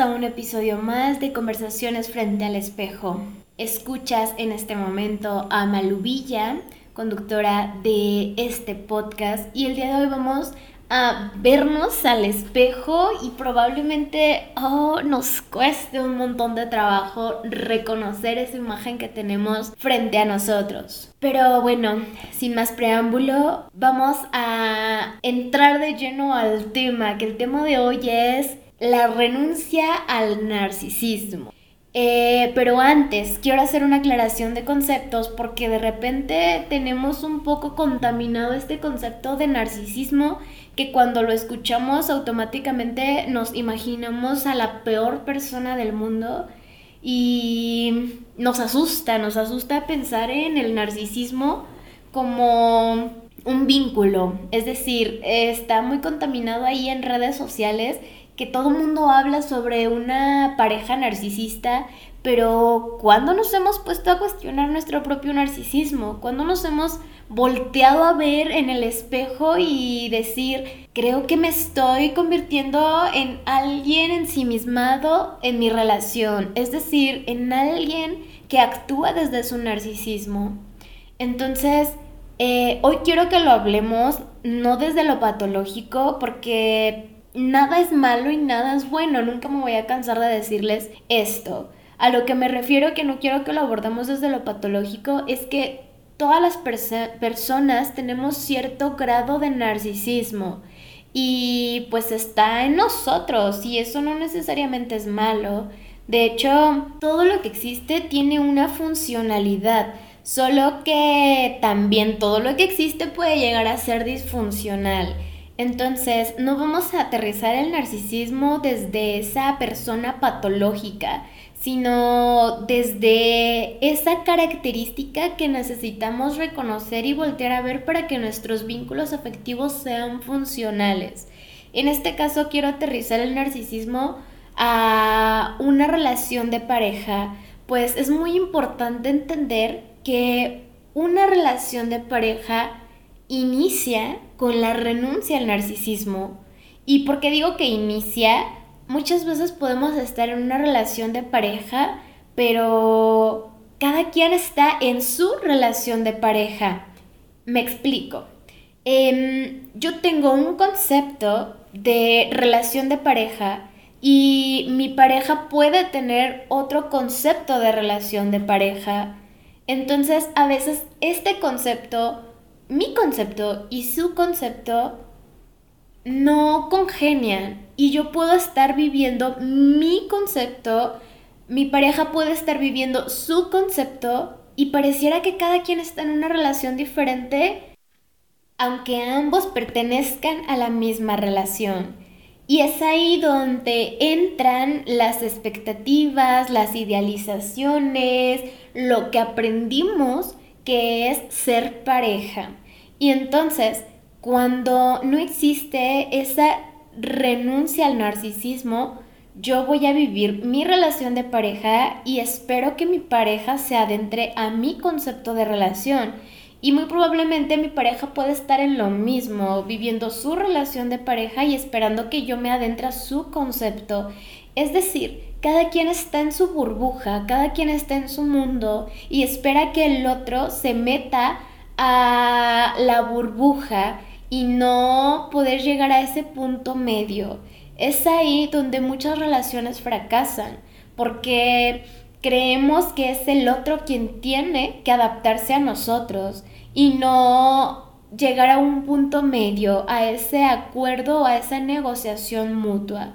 a un episodio más de Conversaciones frente al espejo. Escuchas en este momento a Malubilla, conductora de este podcast, y el día de hoy vamos a vernos al espejo y probablemente oh, nos cueste un montón de trabajo reconocer esa imagen que tenemos frente a nosotros. Pero bueno, sin más preámbulo, vamos a entrar de lleno al tema, que el tema de hoy es la renuncia al narcisismo. Eh, pero antes, quiero hacer una aclaración de conceptos porque de repente tenemos un poco contaminado este concepto de narcisismo que cuando lo escuchamos automáticamente nos imaginamos a la peor persona del mundo y nos asusta, nos asusta pensar en el narcisismo como un vínculo, es decir, está muy contaminado ahí en redes sociales que todo mundo habla sobre una pareja narcisista, pero ¿cuándo nos hemos puesto a cuestionar nuestro propio narcisismo? ¿Cuándo nos hemos volteado a ver en el espejo y decir, creo que me estoy convirtiendo en alguien ensimismado en mi relación? Es decir, en alguien que actúa desde su narcisismo. Entonces, eh, hoy quiero que lo hablemos no desde lo patológico, porque nada es malo y nada es bueno. Nunca me voy a cansar de decirles esto. A lo que me refiero que no quiero que lo abordemos desde lo patológico es que todas las personas tenemos cierto grado de narcisismo y pues está en nosotros y eso no necesariamente es malo. De hecho, todo lo que existe tiene una funcionalidad, solo que también todo lo que existe puede llegar a ser disfuncional. Entonces, no vamos a aterrizar el narcisismo desde esa persona patológica, sino desde esa característica que necesitamos reconocer y voltear a ver para que nuestros vínculos afectivos sean funcionales. En este caso, quiero aterrizar el narcisismo a una relación de pareja, pues es muy importante entender que una relación de pareja inicia con la renuncia al narcisismo. ¿Y por qué digo que inicia? Muchas veces podemos estar en una relación de pareja, pero cada quien está en su relación de pareja. Me explico. Em, yo tengo un concepto de relación de pareja y mi pareja puede tener otro concepto de relación de pareja. Entonces, a veces este concepto mi concepto y su concepto no congenian y yo puedo estar viviendo mi concepto, mi pareja puede estar viviendo su concepto y pareciera que cada quien está en una relación diferente, aunque ambos pertenezcan a la misma relación. Y es ahí donde entran las expectativas, las idealizaciones, lo que aprendimos que es ser pareja. Y entonces, cuando no existe esa renuncia al narcisismo, yo voy a vivir mi relación de pareja y espero que mi pareja se adentre a mi concepto de relación. Y muy probablemente mi pareja puede estar en lo mismo, viviendo su relación de pareja y esperando que yo me adentre a su concepto. Es decir, cada quien está en su burbuja, cada quien está en su mundo y espera que el otro se meta a la burbuja y no poder llegar a ese punto medio. Es ahí donde muchas relaciones fracasan, porque creemos que es el otro quien tiene que adaptarse a nosotros y no llegar a un punto medio, a ese acuerdo, a esa negociación mutua.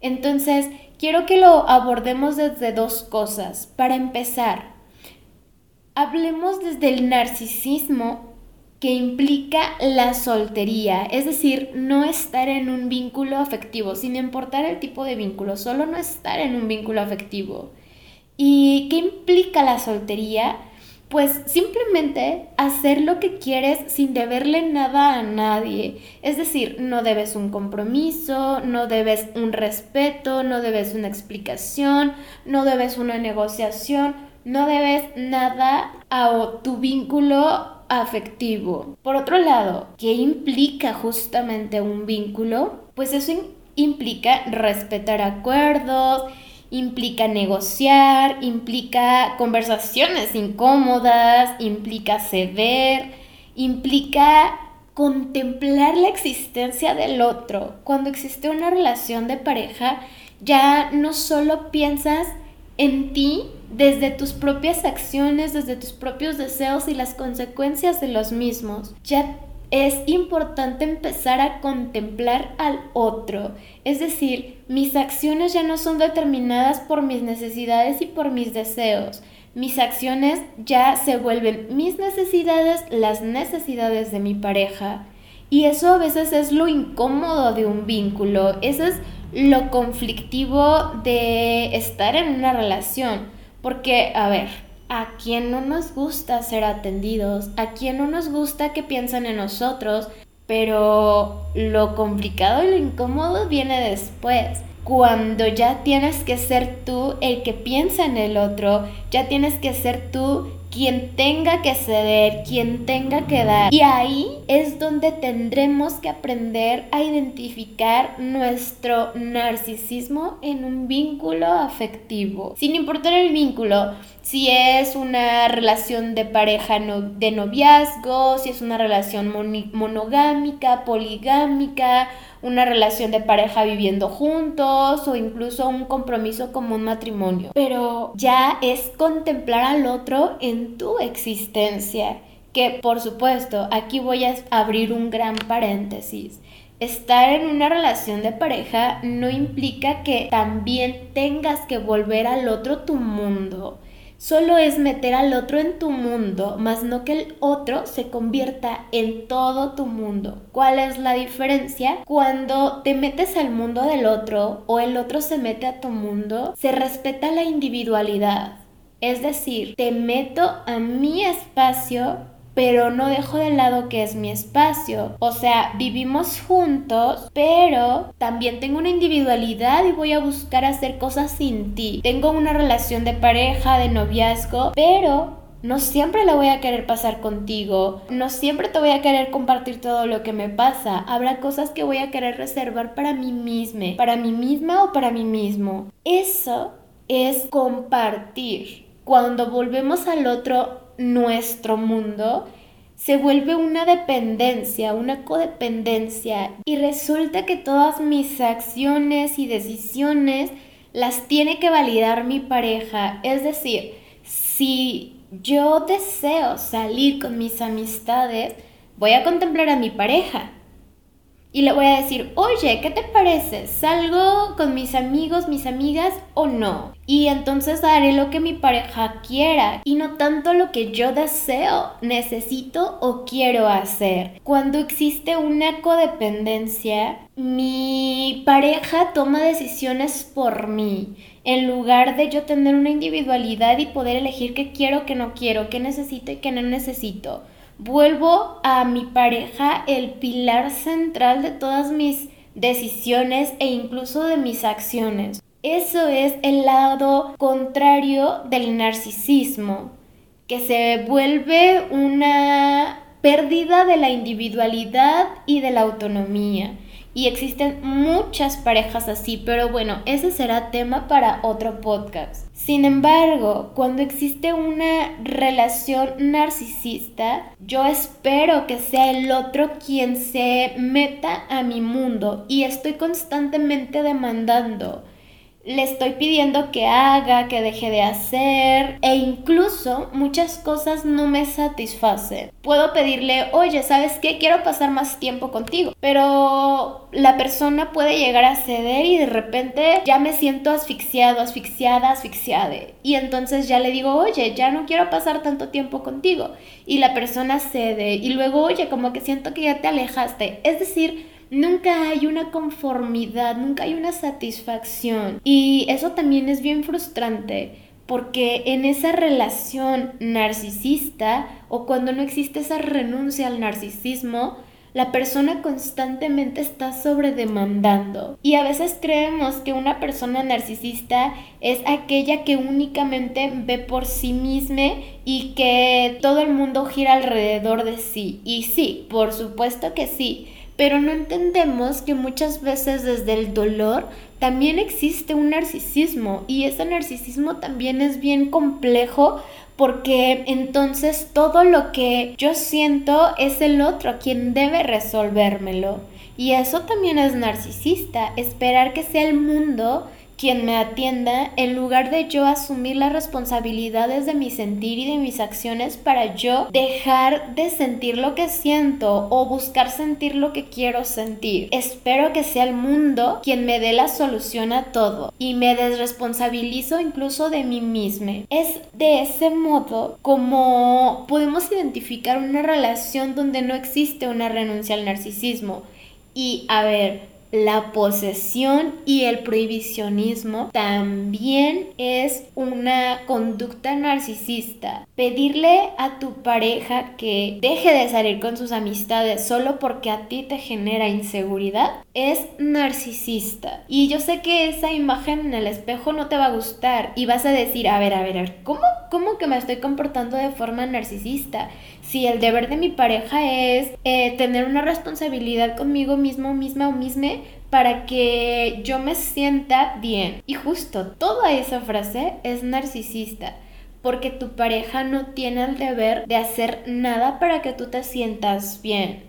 Entonces, quiero que lo abordemos desde dos cosas. Para empezar, hablemos desde el narcisismo que implica la soltería, es decir, no estar en un vínculo afectivo, sin importar el tipo de vínculo, solo no estar en un vínculo afectivo. ¿Y qué implica la soltería? Pues simplemente hacer lo que quieres sin deberle nada a nadie. Es decir, no debes un compromiso, no debes un respeto, no debes una explicación, no debes una negociación, no debes nada a tu vínculo afectivo. Por otro lado, ¿qué implica justamente un vínculo? Pues eso implica respetar acuerdos, implica negociar, implica conversaciones incómodas, implica ceder, implica contemplar la existencia del otro. Cuando existe una relación de pareja, ya no solo piensas en ti desde tus propias acciones, desde tus propios deseos y las consecuencias de los mismos. Ya es importante empezar a contemplar al otro. Es decir, mis acciones ya no son determinadas por mis necesidades y por mis deseos. Mis acciones ya se vuelven mis necesidades, las necesidades de mi pareja. Y eso a veces es lo incómodo de un vínculo. Eso es lo conflictivo de estar en una relación. Porque, a ver, a quien no nos gusta ser atendidos, a quien no nos gusta que piensen en nosotros, pero lo complicado y lo incómodo viene después. Cuando ya tienes que ser tú el que piensa en el otro, ya tienes que ser tú quien tenga que ceder, quien tenga que dar. Y ahí es donde tendremos que aprender a identificar nuestro narcisismo en un vínculo afectivo. Sin importar el vínculo, si es una relación de pareja de noviazgo, si es una relación monogámica, poligámica, una relación de pareja viviendo juntos o incluso un compromiso como un matrimonio. Pero ya es contemplar al otro en tu existencia. Que por supuesto, aquí voy a abrir un gran paréntesis. Estar en una relación de pareja no implica que también tengas que volver al otro tu mundo solo es meter al otro en tu mundo, más no que el otro se convierta en todo tu mundo. ¿Cuál es la diferencia? Cuando te metes al mundo del otro o el otro se mete a tu mundo, se respeta la individualidad. Es decir, te meto a mi espacio pero no dejo de lado que es mi espacio. O sea, vivimos juntos, pero también tengo una individualidad y voy a buscar hacer cosas sin ti. Tengo una relación de pareja, de noviazgo, pero no siempre la voy a querer pasar contigo, no siempre te voy a querer compartir todo lo que me pasa. Habrá cosas que voy a querer reservar para mí misma, para mí misma o para mí mismo. Eso es compartir. Cuando volvemos al otro nuestro mundo se vuelve una dependencia, una codependencia y resulta que todas mis acciones y decisiones las tiene que validar mi pareja. Es decir, si yo deseo salir con mis amistades, voy a contemplar a mi pareja y le voy a decir, oye, ¿qué te parece? ¿Salgo con mis amigos, mis amigas o no? Y entonces haré lo que mi pareja quiera y no tanto lo que yo deseo, necesito o quiero hacer. Cuando existe una codependencia, mi pareja toma decisiones por mí. En lugar de yo tener una individualidad y poder elegir qué quiero, qué no quiero, qué necesito y qué no necesito vuelvo a mi pareja el pilar central de todas mis decisiones e incluso de mis acciones. Eso es el lado contrario del narcisismo, que se vuelve una pérdida de la individualidad y de la autonomía. Y existen muchas parejas así, pero bueno, ese será tema para otro podcast. Sin embargo, cuando existe una relación narcisista, yo espero que sea el otro quien se meta a mi mundo y estoy constantemente demandando le estoy pidiendo que haga, que deje de hacer e incluso muchas cosas no me satisfacen. Puedo pedirle, oye, ¿sabes qué? Quiero pasar más tiempo contigo, pero la persona puede llegar a ceder y de repente ya me siento asfixiado, asfixiada, asfixiada. Y entonces ya le digo, oye, ya no quiero pasar tanto tiempo contigo. Y la persona cede y luego, oye, como que siento que ya te alejaste. Es decir, nunca hay una conformidad, nunca hay una satisfacción. Y eso también es bien frustrante porque en esa relación narcisista o cuando no existe esa renuncia al narcisismo, la persona constantemente está sobredemandando. Y a veces creemos que una persona narcisista es aquella que únicamente ve por sí misma y que todo el mundo gira alrededor de sí. Y sí, por supuesto que sí. Pero no entendemos que muchas veces desde el dolor también existe un narcisismo y ese narcisismo también es bien complejo porque entonces todo lo que yo siento es el otro quien debe resolvérmelo. Y eso también es narcisista, esperar que sea el mundo quien me atienda en lugar de yo asumir las responsabilidades de mi sentir y de mis acciones para yo dejar de sentir lo que siento o buscar sentir lo que quiero sentir. Espero que sea el mundo quien me dé la solución a todo y me desresponsabilizo incluso de mí misma. Es de ese modo como podemos identificar una relación donde no existe una renuncia al narcisismo. Y a ver, la posesión y el prohibicionismo también es una conducta narcisista. Pedirle a tu pareja que deje de salir con sus amistades solo porque a ti te genera inseguridad es narcisista. Y yo sé que esa imagen en el espejo no te va a gustar y vas a decir, a ver, a ver, a ver ¿cómo, ¿cómo que me estoy comportando de forma narcisista? Si el deber de mi pareja es eh, tener una responsabilidad conmigo mismo, misma o misma, para que yo me sienta bien. Y justo toda esa frase es narcisista, porque tu pareja no tiene el deber de hacer nada para que tú te sientas bien.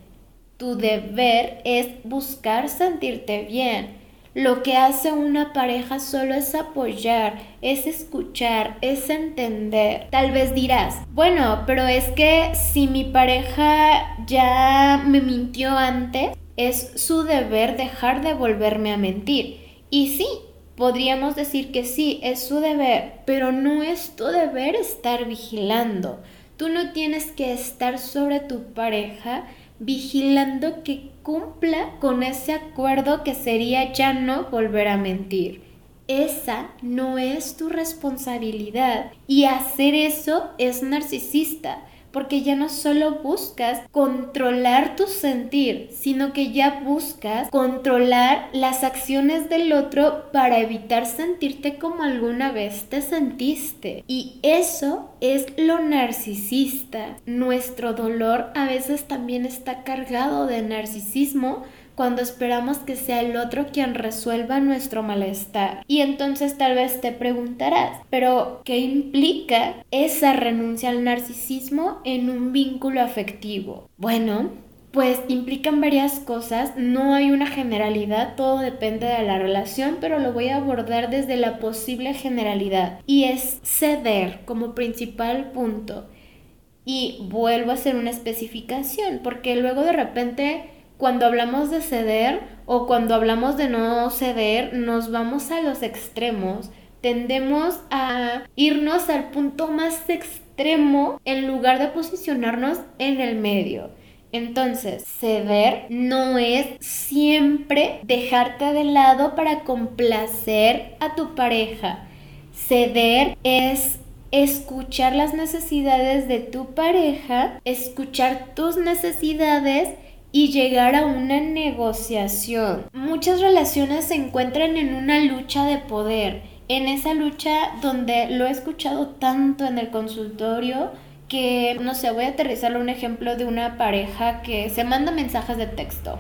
Tu deber es buscar sentirte bien. Lo que hace una pareja solo es apoyar, es escuchar, es entender. Tal vez dirás, bueno, pero es que si mi pareja ya me mintió antes, es su deber dejar de volverme a mentir. Y sí, podríamos decir que sí, es su deber, pero no es tu deber estar vigilando. Tú no tienes que estar sobre tu pareja vigilando que cumpla con ese acuerdo que sería ya no volver a mentir. Esa no es tu responsabilidad y hacer eso es narcisista porque ya no solo buscas controlar tu sentir, sino que ya buscas controlar las acciones del otro para evitar sentirte como alguna vez te sentiste. Y eso es lo narcisista. Nuestro dolor a veces también está cargado de narcisismo cuando esperamos que sea el otro quien resuelva nuestro malestar. Y entonces tal vez te preguntarás, pero ¿qué implica esa renuncia al narcisismo en un vínculo afectivo? Bueno, pues implican varias cosas, no hay una generalidad, todo depende de la relación, pero lo voy a abordar desde la posible generalidad y es ceder como principal punto. Y vuelvo a hacer una especificación, porque luego de repente cuando hablamos de ceder o cuando hablamos de no ceder, nos vamos a los extremos. Tendemos a irnos al punto más extremo en lugar de posicionarnos en el medio. Entonces, ceder no es siempre dejarte de lado para complacer a tu pareja. Ceder es escuchar las necesidades de tu pareja, escuchar tus necesidades y llegar a una negociación. Muchas relaciones se encuentran en una lucha de poder, en esa lucha donde lo he escuchado tanto en el consultorio que, no sé, voy a aterrizarle un ejemplo de una pareja que se manda mensajes de texto.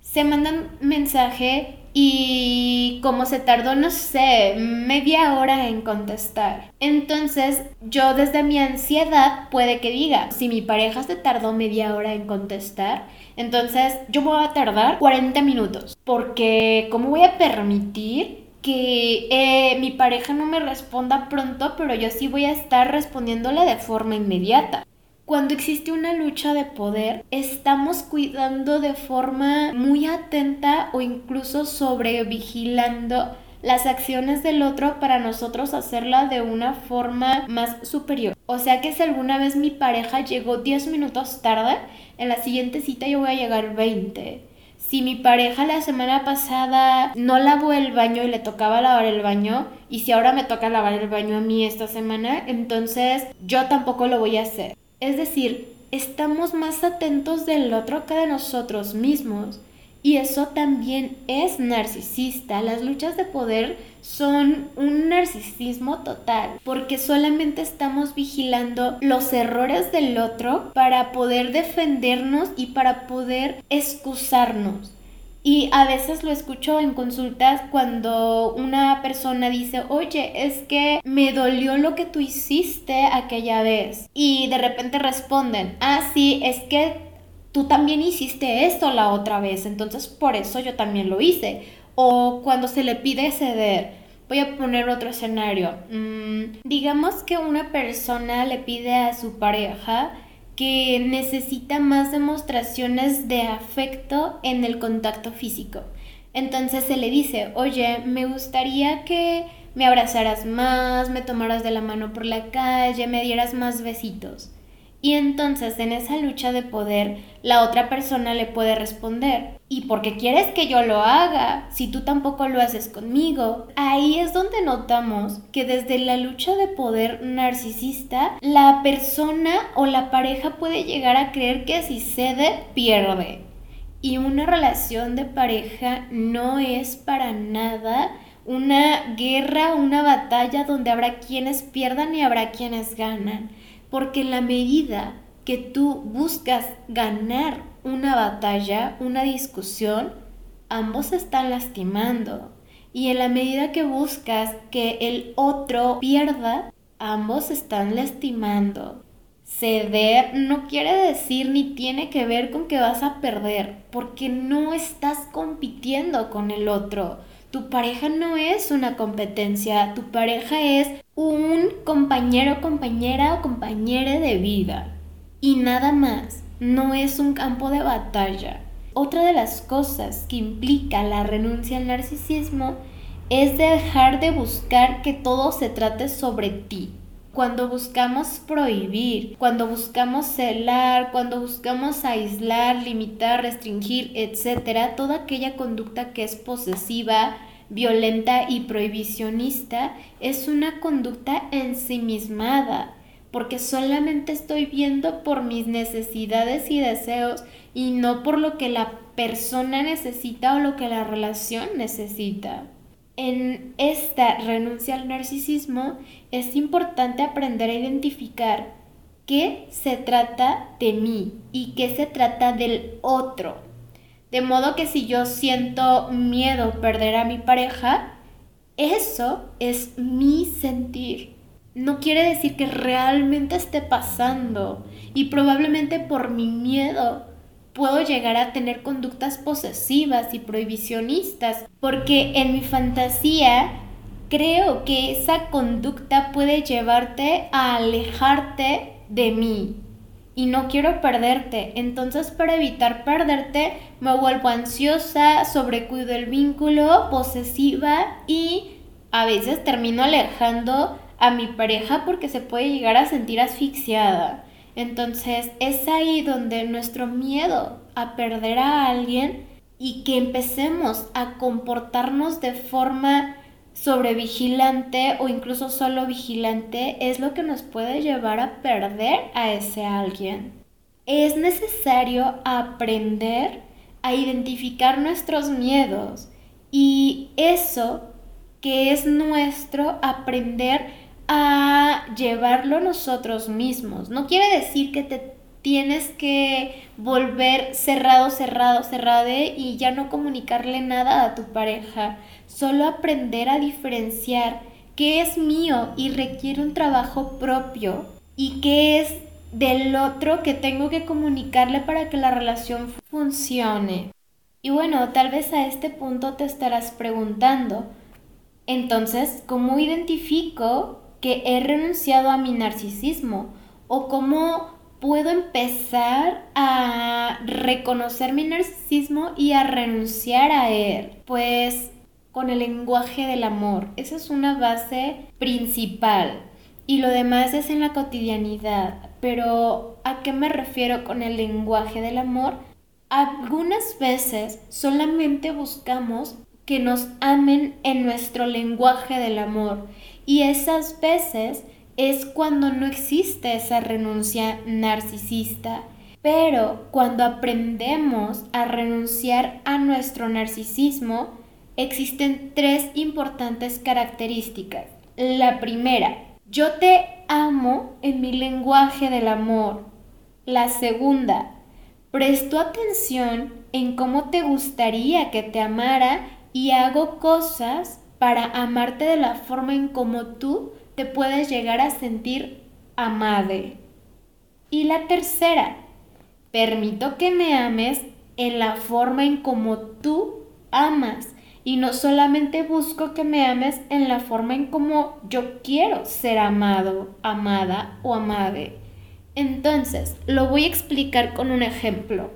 Se mandan mensaje y como se tardó, no sé, media hora en contestar. Entonces yo desde mi ansiedad puede que diga, si mi pareja se tardó media hora en contestar, entonces yo voy a tardar 40 minutos. Porque ¿cómo voy a permitir que eh, mi pareja no me responda pronto, pero yo sí voy a estar respondiéndole de forma inmediata? Cuando existe una lucha de poder, estamos cuidando de forma muy atenta o incluso sobrevigilando las acciones del otro para nosotros hacerla de una forma más superior. O sea que si alguna vez mi pareja llegó 10 minutos tarde, en la siguiente cita yo voy a llegar 20. Si mi pareja la semana pasada no lavó el baño y le tocaba lavar el baño, y si ahora me toca lavar el baño a mí esta semana, entonces yo tampoco lo voy a hacer. Es decir, estamos más atentos del otro que de nosotros mismos. Y eso también es narcisista. Las luchas de poder son un narcisismo total, porque solamente estamos vigilando los errores del otro para poder defendernos y para poder excusarnos. Y a veces lo escucho en consultas cuando una persona dice, oye, es que me dolió lo que tú hiciste aquella vez. Y de repente responden, ah, sí, es que tú también hiciste esto la otra vez, entonces por eso yo también lo hice. O cuando se le pide ceder, voy a poner otro escenario. Mm, digamos que una persona le pide a su pareja que necesita más demostraciones de afecto en el contacto físico. Entonces se le dice, oye, me gustaría que me abrazaras más, me tomaras de la mano por la calle, me dieras más besitos. Y entonces en esa lucha de poder, la otra persona le puede responder, ¿y por qué quieres que yo lo haga si tú tampoco lo haces conmigo? Ahí es donde notamos que desde la lucha de poder narcisista, la persona o la pareja puede llegar a creer que si cede, pierde. Y una relación de pareja no es para nada una guerra, una batalla donde habrá quienes pierdan y habrá quienes ganan porque en la medida que tú buscas ganar una batalla, una discusión, ambos se están lastimando. Y en la medida que buscas que el otro pierda, ambos están lastimando. Ceder no quiere decir ni tiene que ver con que vas a perder, porque no estás compitiendo con el otro. Tu pareja no es una competencia, tu pareja es un compañero, compañera o compañera de vida. Y nada más, no es un campo de batalla. Otra de las cosas que implica la renuncia al narcisismo es dejar de buscar que todo se trate sobre ti. Cuando buscamos prohibir, cuando buscamos celar, cuando buscamos aislar, limitar, restringir, etc., toda aquella conducta que es posesiva, violenta y prohibicionista es una conducta ensimismada, porque solamente estoy viendo por mis necesidades y deseos y no por lo que la persona necesita o lo que la relación necesita. En esta renuncia al narcisismo es importante aprender a identificar qué se trata de mí y qué se trata del otro de modo que si yo siento miedo perder a mi pareja, eso es mi sentir. No quiere decir que realmente esté pasando y probablemente por mi miedo puedo llegar a tener conductas posesivas y prohibicionistas, porque en mi fantasía creo que esa conducta puede llevarte a alejarte de mí, y no quiero perderte. Entonces para evitar perderte me vuelvo ansiosa, sobrecuido el vínculo, posesiva y a veces termino alejando a mi pareja porque se puede llegar a sentir asfixiada. Entonces es ahí donde nuestro miedo a perder a alguien y que empecemos a comportarnos de forma sobrevigilante o incluso solo vigilante es lo que nos puede llevar a perder a ese alguien. Es necesario aprender a identificar nuestros miedos y eso que es nuestro aprender a llevarlo nosotros mismos. No quiere decir que te tienes que volver cerrado, cerrado, cerrado y ya no comunicarle nada a tu pareja. Solo aprender a diferenciar qué es mío y requiere un trabajo propio y qué es del otro que tengo que comunicarle para que la relación funcione. Y bueno, tal vez a este punto te estarás preguntando, entonces, ¿cómo identifico que he renunciado a mi narcisismo? ¿O cómo puedo empezar a reconocer mi narcisismo y a renunciar a él? Pues con el lenguaje del amor. Esa es una base principal. Y lo demás es en la cotidianidad. Pero ¿a qué me refiero con el lenguaje del amor? Algunas veces solamente buscamos que nos amen en nuestro lenguaje del amor. Y esas veces es cuando no existe esa renuncia narcisista. Pero cuando aprendemos a renunciar a nuestro narcisismo, existen tres importantes características. La primera, yo te amo en mi lenguaje del amor. La segunda, presto atención en cómo te gustaría que te amara y hago cosas para amarte de la forma en cómo tú te puedes llegar a sentir amade. Y la tercera, permito que me ames en la forma en cómo tú amas y no solamente busco que me ames en la forma en cómo yo quiero ser amado, amada o amade. Entonces, lo voy a explicar con un ejemplo.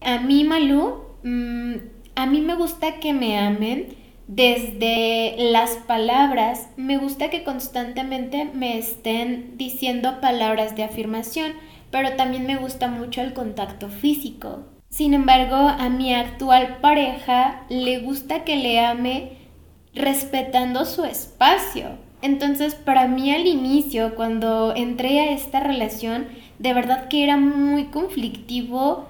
A mí, Malú, mm, a mí me gusta que me amen desde las palabras. Me gusta que constantemente me estén diciendo palabras de afirmación, pero también me gusta mucho el contacto físico. Sin embargo, a mi actual pareja le gusta que le ame respetando su espacio. Entonces, para mí al inicio, cuando entré a esta relación, de verdad que era muy conflictivo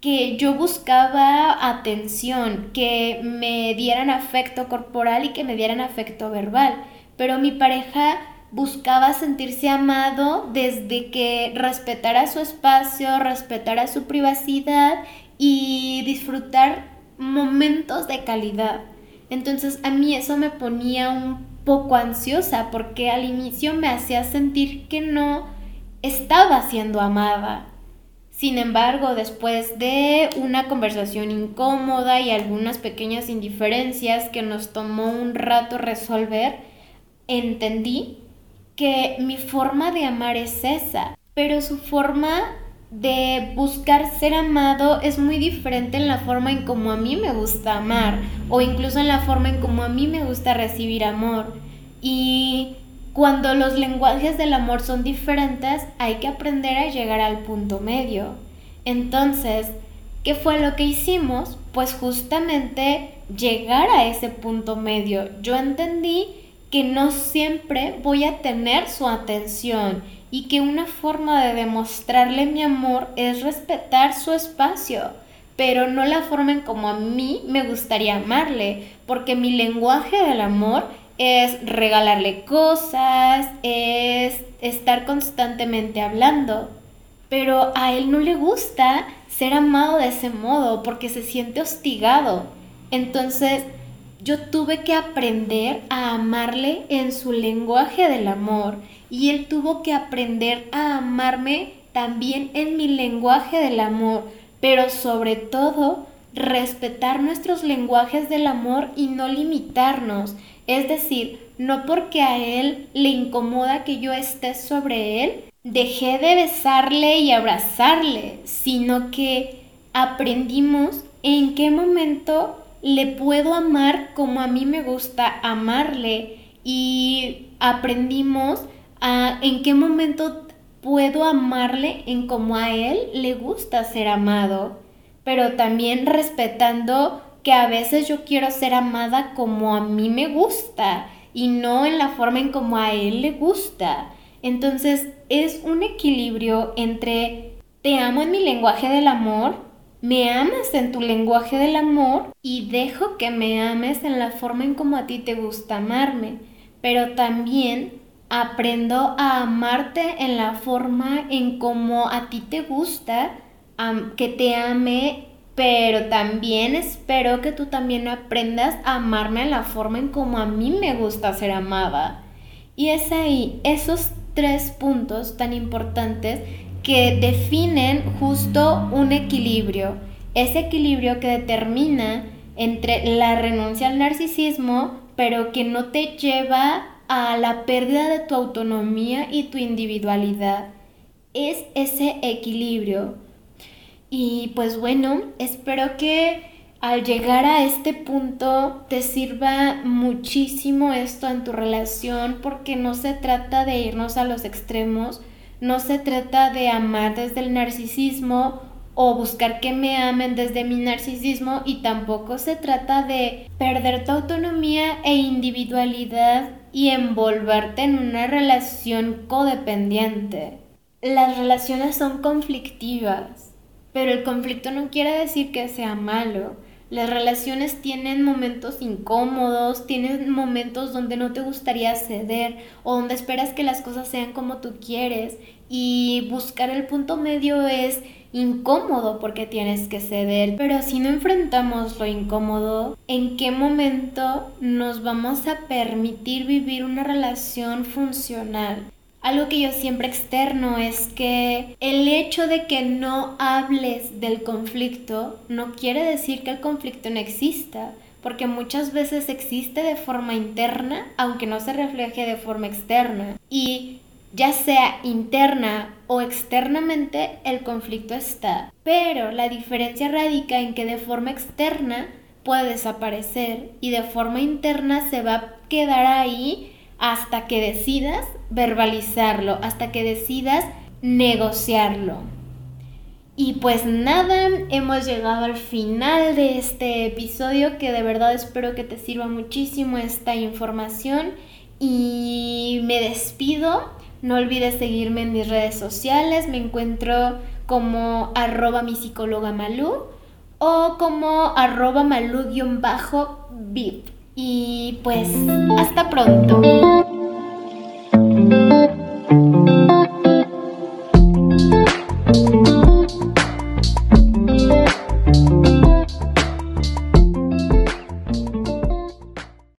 que yo buscaba atención, que me dieran afecto corporal y que me dieran afecto verbal, pero mi pareja buscaba sentirse amado desde que respetara su espacio, respetara su privacidad y disfrutar momentos de calidad. Entonces a mí eso me ponía un poco ansiosa porque al inicio me hacía sentir que no estaba siendo amada. Sin embargo, después de una conversación incómoda y algunas pequeñas indiferencias que nos tomó un rato resolver, entendí que mi forma de amar es esa, pero su forma de buscar ser amado es muy diferente en la forma en como a mí me gusta amar o incluso en la forma en como a mí me gusta recibir amor. Y cuando los lenguajes del amor son diferentes, hay que aprender a llegar al punto medio. Entonces, ¿qué fue lo que hicimos? Pues justamente llegar a ese punto medio. Yo entendí que no siempre voy a tener su atención y que una forma de demostrarle mi amor es respetar su espacio, pero no la forma en como a mí me gustaría amarle, porque mi lenguaje del amor es regalarle cosas, es estar constantemente hablando, pero a él no le gusta ser amado de ese modo porque se siente hostigado. Entonces, yo tuve que aprender a amarle en su lenguaje del amor y él tuvo que aprender a amarme también en mi lenguaje del amor, pero sobre todo respetar nuestros lenguajes del amor y no limitarnos. Es decir, no porque a él le incomoda que yo esté sobre él, dejé de besarle y abrazarle, sino que aprendimos en qué momento le puedo amar como a mí me gusta amarle y aprendimos a en qué momento puedo amarle en como a él le gusta ser amado, pero también respetando que a veces yo quiero ser amada como a mí me gusta y no en la forma en como a él le gusta. Entonces es un equilibrio entre te amo en mi lenguaje del amor, me amas en tu lenguaje del amor y dejo que me ames en la forma en como a ti te gusta amarme, pero también aprendo a amarte en la forma en como a ti te gusta que te ame, pero también espero que tú también aprendas a amarme en la forma en como a mí me gusta ser amada. Y es ahí, esos tres puntos tan importantes que definen justo un equilibrio, ese equilibrio que determina entre la renuncia al narcisismo, pero que no te lleva a la pérdida de tu autonomía y tu individualidad. Es ese equilibrio. Y pues bueno, espero que al llegar a este punto te sirva muchísimo esto en tu relación porque no se trata de irnos a los extremos, no se trata de amar desde el narcisismo o buscar que me amen desde mi narcisismo y tampoco se trata de perder tu autonomía e individualidad y envolverte en una relación codependiente. Las relaciones son conflictivas pero el conflicto no quiere decir que sea malo. Las relaciones tienen momentos incómodos, tienen momentos donde no te gustaría ceder o donde esperas que las cosas sean como tú quieres y buscar el punto medio es incómodo porque tienes que ceder, pero si no enfrentamos lo incómodo, ¿en qué momento nos vamos a permitir vivir una relación funcional? Algo que yo siempre externo es que el hecho de que no hables del conflicto no quiere decir que el conflicto no exista, porque muchas veces existe de forma interna, aunque no se refleje de forma externa. Y ya sea interna o externamente, el conflicto está. Pero la diferencia radica en que de forma externa puede desaparecer y de forma interna se va a quedar ahí hasta que decidas verbalizarlo, hasta que decidas negociarlo. Y pues nada, hemos llegado al final de este episodio que de verdad espero que te sirva muchísimo esta información y me despido. No olvides seguirme en mis redes sociales, me encuentro como arroba mi psicóloga Malú o como arroba malú-vip. Y pues, hasta pronto.